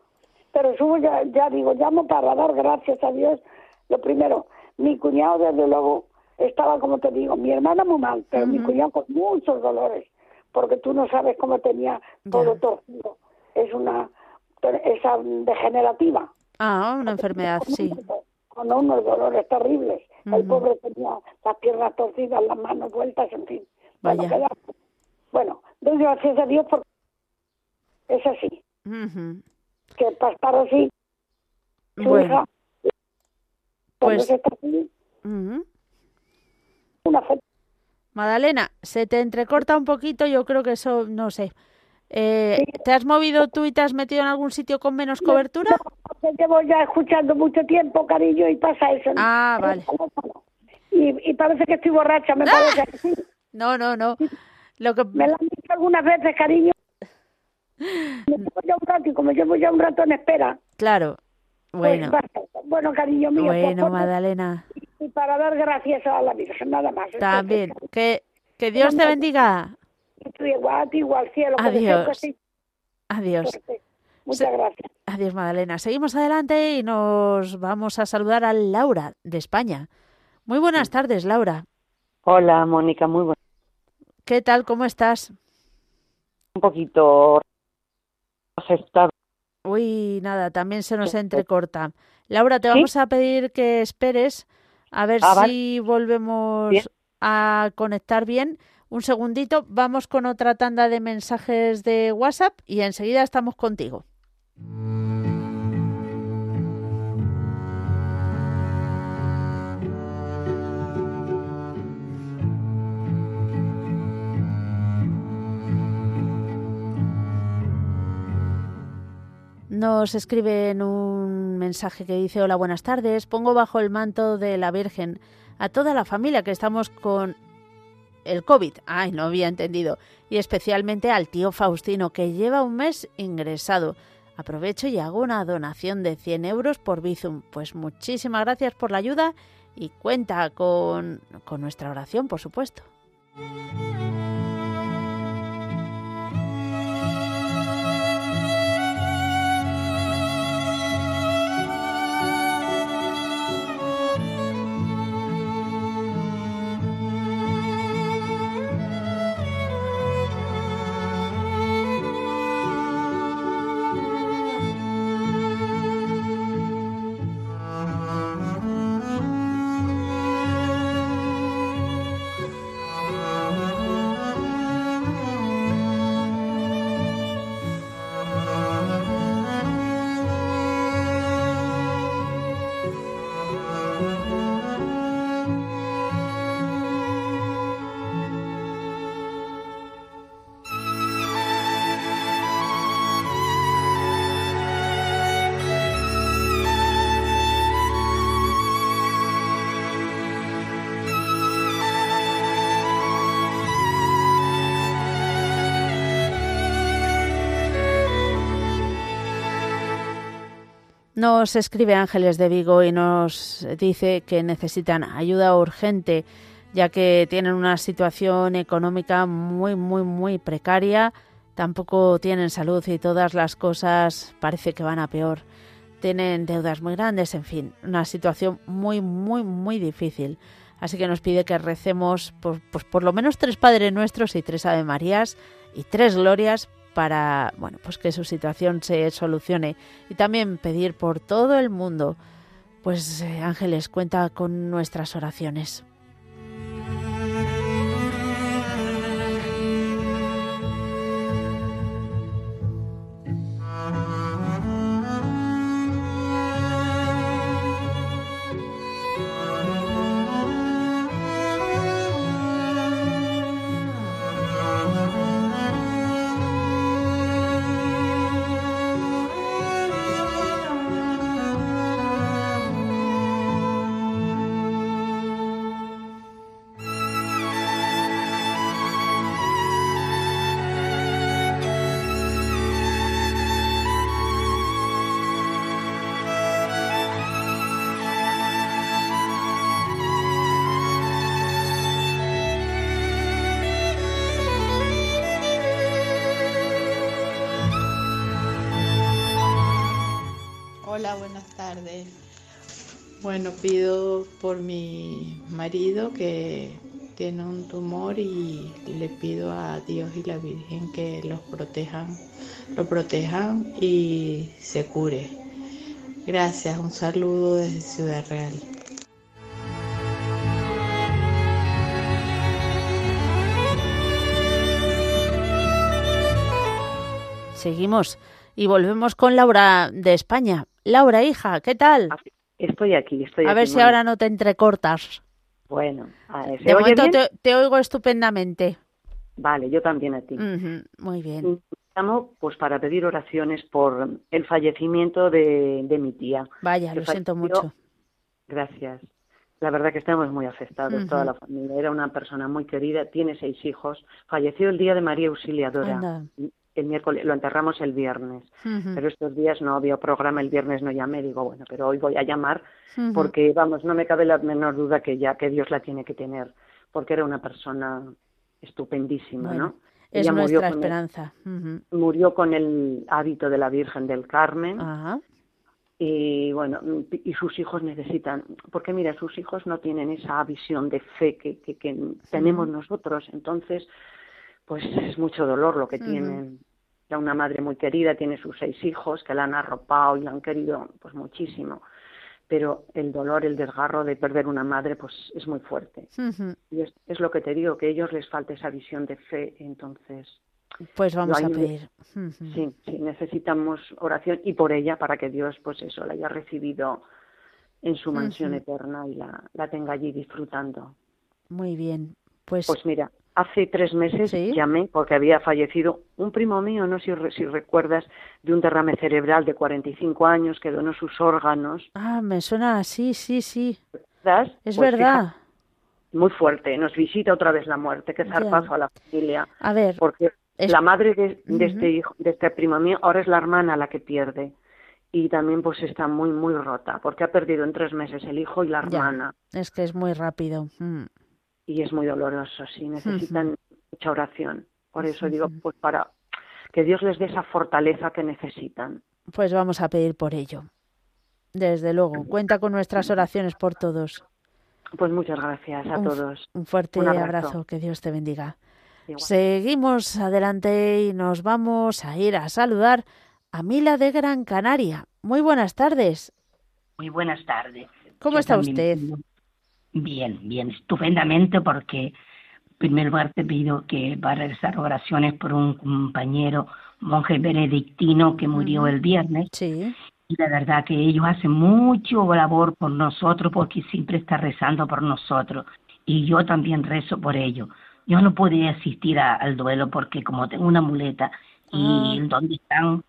Speaker 11: pero subo ya, ya digo, llamo para dar gracias a Dios. Lo primero, mi cuñado desde luego estaba, como te digo, mi hermana muy mal, pero mi cuñado con muchos dolores, porque tú no sabes cómo tenía todo torcido. Es una, esa degenerativa.
Speaker 1: Ah, una enfermedad, sí.
Speaker 11: Con unos dolores terribles. El pobre tenía las piernas torcidas, las manos vueltas, en fin.
Speaker 1: Vaya.
Speaker 11: Bueno, doy gracias a Dios porque es así que pasar así.
Speaker 1: Bueno. pues.
Speaker 11: una
Speaker 1: Madalena, se te entrecorta un poquito, yo creo que eso, no sé. Eh, ¿Te has movido tú y te has metido en algún sitio con menos cobertura?
Speaker 11: No, llevo ya escuchando mucho tiempo, cariño, y pasa eso.
Speaker 1: Ah, vale.
Speaker 11: Y, parece que estoy borracha, me
Speaker 1: ¡Ah!
Speaker 11: parece.
Speaker 1: No, no, no. Lo que...
Speaker 11: Me lo han dicho algunas veces, cariño. Me llevo ya un rato y como llevo ya un rato en espera.
Speaker 1: Claro.
Speaker 11: Pues
Speaker 1: bueno.
Speaker 11: bueno, cariño mío.
Speaker 1: Pues bueno, Magdalena.
Speaker 11: Y para dar gracias a la Virgen, nada más.
Speaker 1: También. Que, que Dios te bendiga.
Speaker 11: igual, igual, cielo.
Speaker 1: Adiós. Adiós.
Speaker 11: Muchas gracias.
Speaker 1: Adiós, Magdalena. Seguimos adelante y nos vamos a saludar a Laura, de España. Muy buenas tardes, Laura.
Speaker 12: Hola, Mónica, muy buenas.
Speaker 1: ¿Qué tal? ¿Cómo estás?
Speaker 12: Un poquito afectado.
Speaker 1: Uy, nada, también se nos entrecorta. Laura, te vamos a pedir que esperes a ver
Speaker 12: Ah,
Speaker 1: si volvemos a conectar bien. Un segundito, vamos con otra tanda de mensajes de WhatsApp y enseguida estamos contigo. Nos escribe en un mensaje que dice, hola, buenas tardes, pongo bajo el manto de la Virgen a toda la familia que estamos con el COVID. Ay, no había entendido. Y especialmente al tío Faustino, que lleva un mes ingresado. Aprovecho y hago una donación de 100 euros por Bizum. Pues muchísimas gracias por la ayuda y cuenta con, con nuestra oración, por supuesto. Nos escribe Ángeles de Vigo y nos dice que necesitan ayuda urgente ya que tienen una situación económica muy, muy, muy precaria, tampoco tienen salud y todas las cosas parece que van a peor. Tienen deudas muy grandes, en fin, una situación muy, muy, muy difícil. Así que nos pide que recemos por, pues por lo menos tres Padres Nuestros y tres Ave Marías y tres Glorias para bueno, pues que su situación se solucione y también pedir por todo el mundo. Pues eh, Ángeles cuenta con nuestras oraciones.
Speaker 13: Bueno, pido por mi marido que tiene un tumor y le pido a Dios y la Virgen que los protejan, lo protejan y se cure. Gracias, un saludo desde Ciudad Real.
Speaker 1: Seguimos y volvemos con Laura de España. Laura, hija, ¿qué tal?
Speaker 12: Estoy aquí, estoy
Speaker 1: A
Speaker 12: aquí.
Speaker 1: ver si ahora no te entrecortas.
Speaker 12: Bueno, a ver, ¿se
Speaker 1: De
Speaker 12: oye
Speaker 1: momento
Speaker 12: bien?
Speaker 1: te, te oigo estupendamente.
Speaker 12: Vale, yo también a ti.
Speaker 1: Ujú, Muy bien.
Speaker 12: Llamo pues para pedir oraciones por el fallecimiento de, de mi tía.
Speaker 1: Vaya, lo siento mucho.
Speaker 12: Gracias. La verdad que estamos muy afectados,
Speaker 1: Ujú.
Speaker 12: toda la familia. Era una persona muy querida, tiene seis hijos. Falleció el día de María Auxiliadora.
Speaker 1: Anda.
Speaker 12: El miércoles, lo enterramos el viernes. Pero estos días no había programa, el viernes no llamé. Digo, bueno, pero hoy voy a llamar porque, vamos, no me cabe la menor duda que ya, que Dios la tiene que tener. Porque era una persona estupendísima,
Speaker 1: Bueno,
Speaker 12: ¿no?
Speaker 1: Es
Speaker 12: Ella murió
Speaker 1: nuestra
Speaker 12: con el-
Speaker 1: esperanza. Ujú.
Speaker 12: murió con el hábito de la Virgen del Carmen y bueno y sus hijos necesitan porque mira sus hijos no tienen esa visión de fe que, que, que tenemos nosotros entonces pues es mucho dolor lo que tienen ya una madre muy querida tiene sus seis hijos que la han arropado y la han querido pues muchísimo pero el dolor el desgarro de perder una madre pues es muy fuerte y es, es lo que te digo que a ellos les falta esa visión de fe entonces
Speaker 1: Pues vamos a pedir.
Speaker 12: Sí, sí, necesitamos oración y por ella para que Dios, pues eso, la haya recibido en su mansión eterna y la, la tenga allí disfrutando.
Speaker 1: Muy bien. Pues,
Speaker 12: Pues mira, hace tres meses
Speaker 1: Sí.
Speaker 12: llamé porque había fallecido un primo mío, no sé si, re- si recuerdas, de un derrame cerebral de 45 años que donó sus órganos.
Speaker 1: ah, me suena así, sí, sí.
Speaker 12: ¿Verdad?
Speaker 1: Es
Speaker 12: Pues
Speaker 1: verdad.
Speaker 12: fija- muy fuerte, nos visita otra vez la muerte,
Speaker 1: Ya.
Speaker 12: zarpazo a la familia.
Speaker 1: A ver,
Speaker 12: porque
Speaker 1: es-
Speaker 12: la madre de, de este hijo, de este primo mío, ahora es la hermana la que pierde y también pues está muy muy rota porque ha perdido en tres meses el hijo y la
Speaker 1: Ya.
Speaker 12: hermana
Speaker 1: es que es muy rápido. Mm.
Speaker 12: Y es muy doloroso, sí necesitan mucha oración. Por eso digo pues para que Dios les dé esa fortaleza que necesitan.
Speaker 1: Pues vamos a pedir por ello. Desde luego, cuenta con nuestras oraciones por todos.
Speaker 12: Pues muchas gracias a
Speaker 1: Un
Speaker 12: todos.
Speaker 1: Un fuerte
Speaker 12: Un
Speaker 1: abrazo.
Speaker 12: abrazo.
Speaker 1: que Dios te bendiga.
Speaker 12: Igual.
Speaker 1: Seguimos adelante y nos vamos a ir a saludar a Mila de Gran Canaria. Muy buenas tardes.
Speaker 14: Muy buenas tardes.
Speaker 1: ¿Cómo
Speaker 14: Yo
Speaker 1: está
Speaker 14: también-
Speaker 1: usted?
Speaker 14: Bien, bien, estupendamente porque en primer lugar te pido que va a realizar oraciones por un compañero monje benedictino que murió el viernes.
Speaker 1: Sí.
Speaker 14: Y la verdad que ellos hacen mucho labor por nosotros porque siempre está rezando por nosotros. Y yo también rezo por ellos. Yo no pude asistir a- al duelo porque como tengo una muleta y
Speaker 1: Ah.
Speaker 14: donde están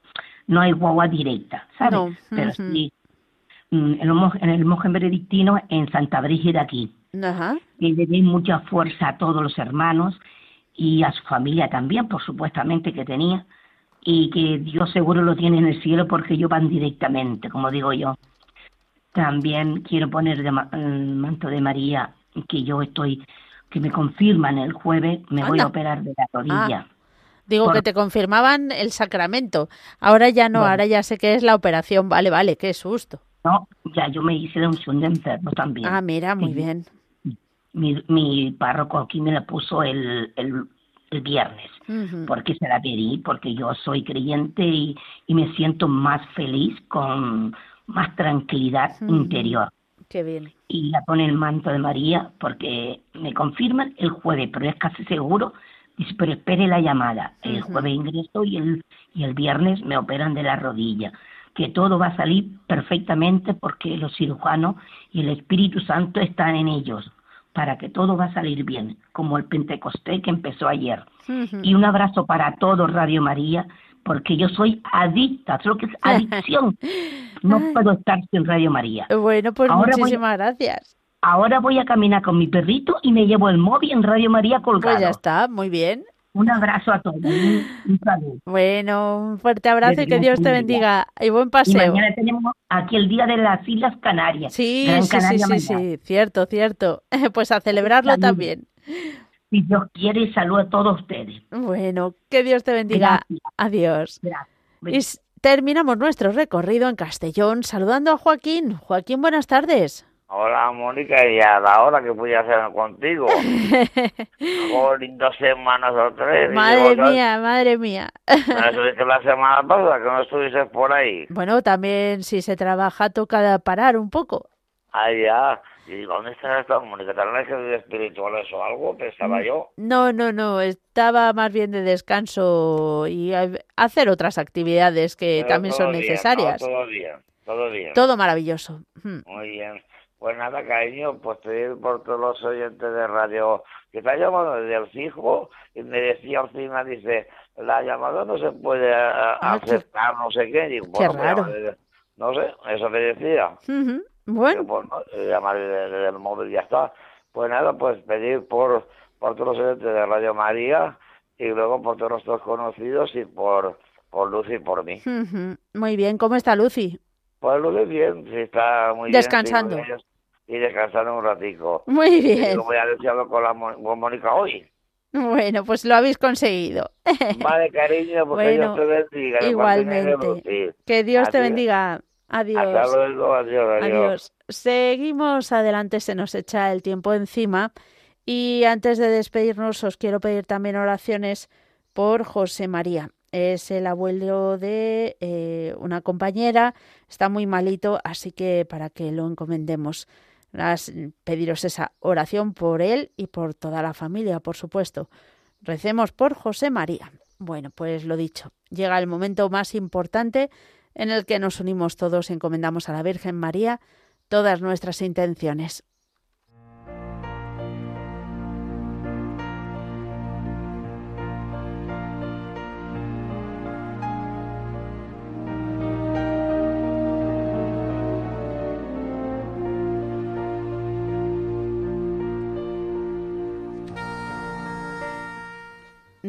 Speaker 14: no hay guagua directa, ¿sabes?
Speaker 1: No,
Speaker 14: Pero sí, en el, monje- en el monje benedictino en Santa Brígida aquí.
Speaker 1: Ajá.
Speaker 14: Y le doy mucha fuerza a todos los hermanos y a su familia también, por supuestamente que tenía. y que Dios seguro lo tiene en el cielo porque ellos van directamente, como digo yo. También quiero poner de ma- el manto de María que yo estoy, que me confirman el jueves, me voy a operar de la rodilla.
Speaker 1: Digo
Speaker 14: Por-
Speaker 1: que te confirmaban el sacramento. Ahora ya no,
Speaker 14: Bueno.
Speaker 1: ahora ya sé que es la operación. Vale, vale, qué susto.
Speaker 14: No, ya yo me hice de unción de enfermo también.
Speaker 1: Ah, mira, muy
Speaker 14: Sí.
Speaker 1: bien.
Speaker 14: Mi, mi párroco aquí me la puso el, el, el viernes, porque se la pedí, porque yo soy creyente y, y me siento más feliz, con más tranquilidad interior.
Speaker 1: Qué bien.
Speaker 14: Y la pone el manto de María, porque me confirman el jueves, pero es casi seguro. Dice, pero espere la llamada. El jueves ingreso y el, y el viernes me operan de la rodilla. Que todo va a salir perfectamente porque los cirujanos y el Espíritu Santo están en ellos para que todo va a salir bien, como el Pentecostés que empezó ayer. Y un abrazo para todos, Radio María, porque yo soy adicta, creo que es adicción. No puedo estar sin Radio María.
Speaker 1: Bueno, pues
Speaker 14: Ahora voy-
Speaker 1: muchísimas gracias.
Speaker 14: Ahora voy a caminar con mi perrito y me llevo el móvil en Radio María colgado.
Speaker 1: Pues ya está, muy bien.
Speaker 14: Un abrazo a todos. Un, un saludo.
Speaker 1: Bueno, un fuerte abrazo y que Dios te bendiga. Y buen
Speaker 14: Y
Speaker 1: paseo.
Speaker 14: mañana tenemos aquí el Día de las Islas Canarias.
Speaker 1: Sí,
Speaker 14: Gran
Speaker 1: sí, sí,
Speaker 14: Canaria
Speaker 1: sí, cierto, cierto. Pues a celebrarlo
Speaker 14: Salud.
Speaker 1: también.
Speaker 14: Si Dios quiere, saludo a todos ustedes.
Speaker 1: Bueno, que Dios te bendiga.
Speaker 14: Gracias.
Speaker 1: Adiós.
Speaker 14: Gracias.
Speaker 1: Y terminamos nuestro recorrido en Castellón saludando a Joaquín. Joaquín, buenas tardes.
Speaker 15: Hola Mónica, y a la hora que voy a hacer contigo. Jolín, dos semanas o tres.
Speaker 1: madre
Speaker 15: digo,
Speaker 1: mía, madre mía.
Speaker 15: Me estuviste la semana pasada, que no estuviste por ahí.
Speaker 1: Bueno, también si se trabaja toca parar un poco.
Speaker 15: Ahí ya. Y digo, ¿dónde está esta Mónica? ¿Tal vez que espirituales o algo? Pensaba yo.
Speaker 1: No, no, no, estaba más bien de descanso y hacer otras actividades que
Speaker 15: Pero
Speaker 1: también son
Speaker 15: bien, ¿no?
Speaker 1: necesarias.
Speaker 15: Todo bien, todo bien.
Speaker 1: Todo maravilloso. Hmm.
Speaker 15: Muy bien. Pues nada, cariño, pues pedir por todos los oyentes de radio que está llamando desde el fijo y me decía al final, dice, la llamada no se puede
Speaker 1: Ah, qué-
Speaker 15: aceptar, no sé qué. Digo,
Speaker 1: qué
Speaker 15: bueno, pues,
Speaker 1: raro.
Speaker 15: no sé, eso me decía.
Speaker 1: Bueno,
Speaker 15: Pues, no, llamar desde, el móvil y ya está. Pues nada, pues pedir por, por todos los oyentes de Radio María y luego por todos nuestros conocidos y por, por Lucy y por mí.
Speaker 1: muy bien, ¿cómo está Lucy?
Speaker 15: Pues Lucy bien, sí está muy
Speaker 1: Descansando.
Speaker 15: bien. ellos Y descansando un ratico.
Speaker 1: Muy bien.
Speaker 15: digo, voy a desearlo con, la, con Mónica hoy.
Speaker 1: Bueno, pues lo habéis conseguido.
Speaker 15: Vale, cariño, porque
Speaker 1: Bueno,
Speaker 15: Dios te bendiga.
Speaker 1: igualmente. Que Dios te bendiga. Adiós.
Speaker 15: Hasta luego, adiós, adiós.
Speaker 1: Adiós. Seguimos adelante, se nos echa el tiempo encima. Y antes de despedirnos, os quiero pedir también oraciones por José María. Es el abuelo de eh, una compañera, está muy malito, así que para que lo encomendemos, pediros esa oración por él y por toda la familia, por supuesto. Recemos por José María. Bueno, pues lo dicho, llega el momento más importante en el que nos unimos todos y encomendamos a la Virgen María todas nuestras intenciones.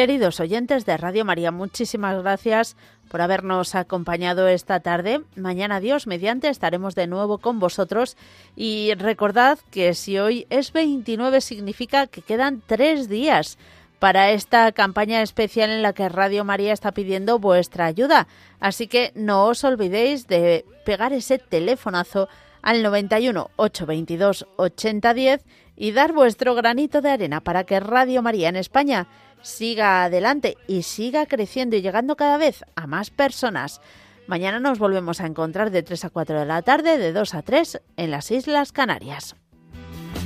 Speaker 1: Queridos oyentes de Radio María, muchísimas gracias por habernos acompañado esta tarde. Mañana, Dios, mediante, estaremos de nuevo con vosotros. Y recordad que si hoy es 29, significa que quedan tres días para esta campaña especial en la que Radio María está pidiendo vuestra ayuda. Así que no os olvidéis de pegar ese telefonazo al 91 822 8010 y dar vuestro granito de arena para que Radio María en España siga adelante y siga creciendo y llegando cada vez a más personas. Mañana nos volvemos a encontrar de 3 a 4 de la tarde, de 2 a 3 en las Islas Canarias.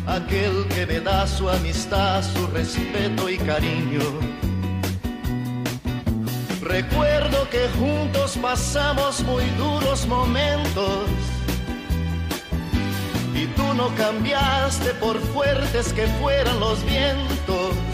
Speaker 2: Aquel que me da su amistad, su respeto y cariño. Recuerdo que juntos pasamos muy duros momentos y tú no cambiaste por fuertes que fueran los vientos.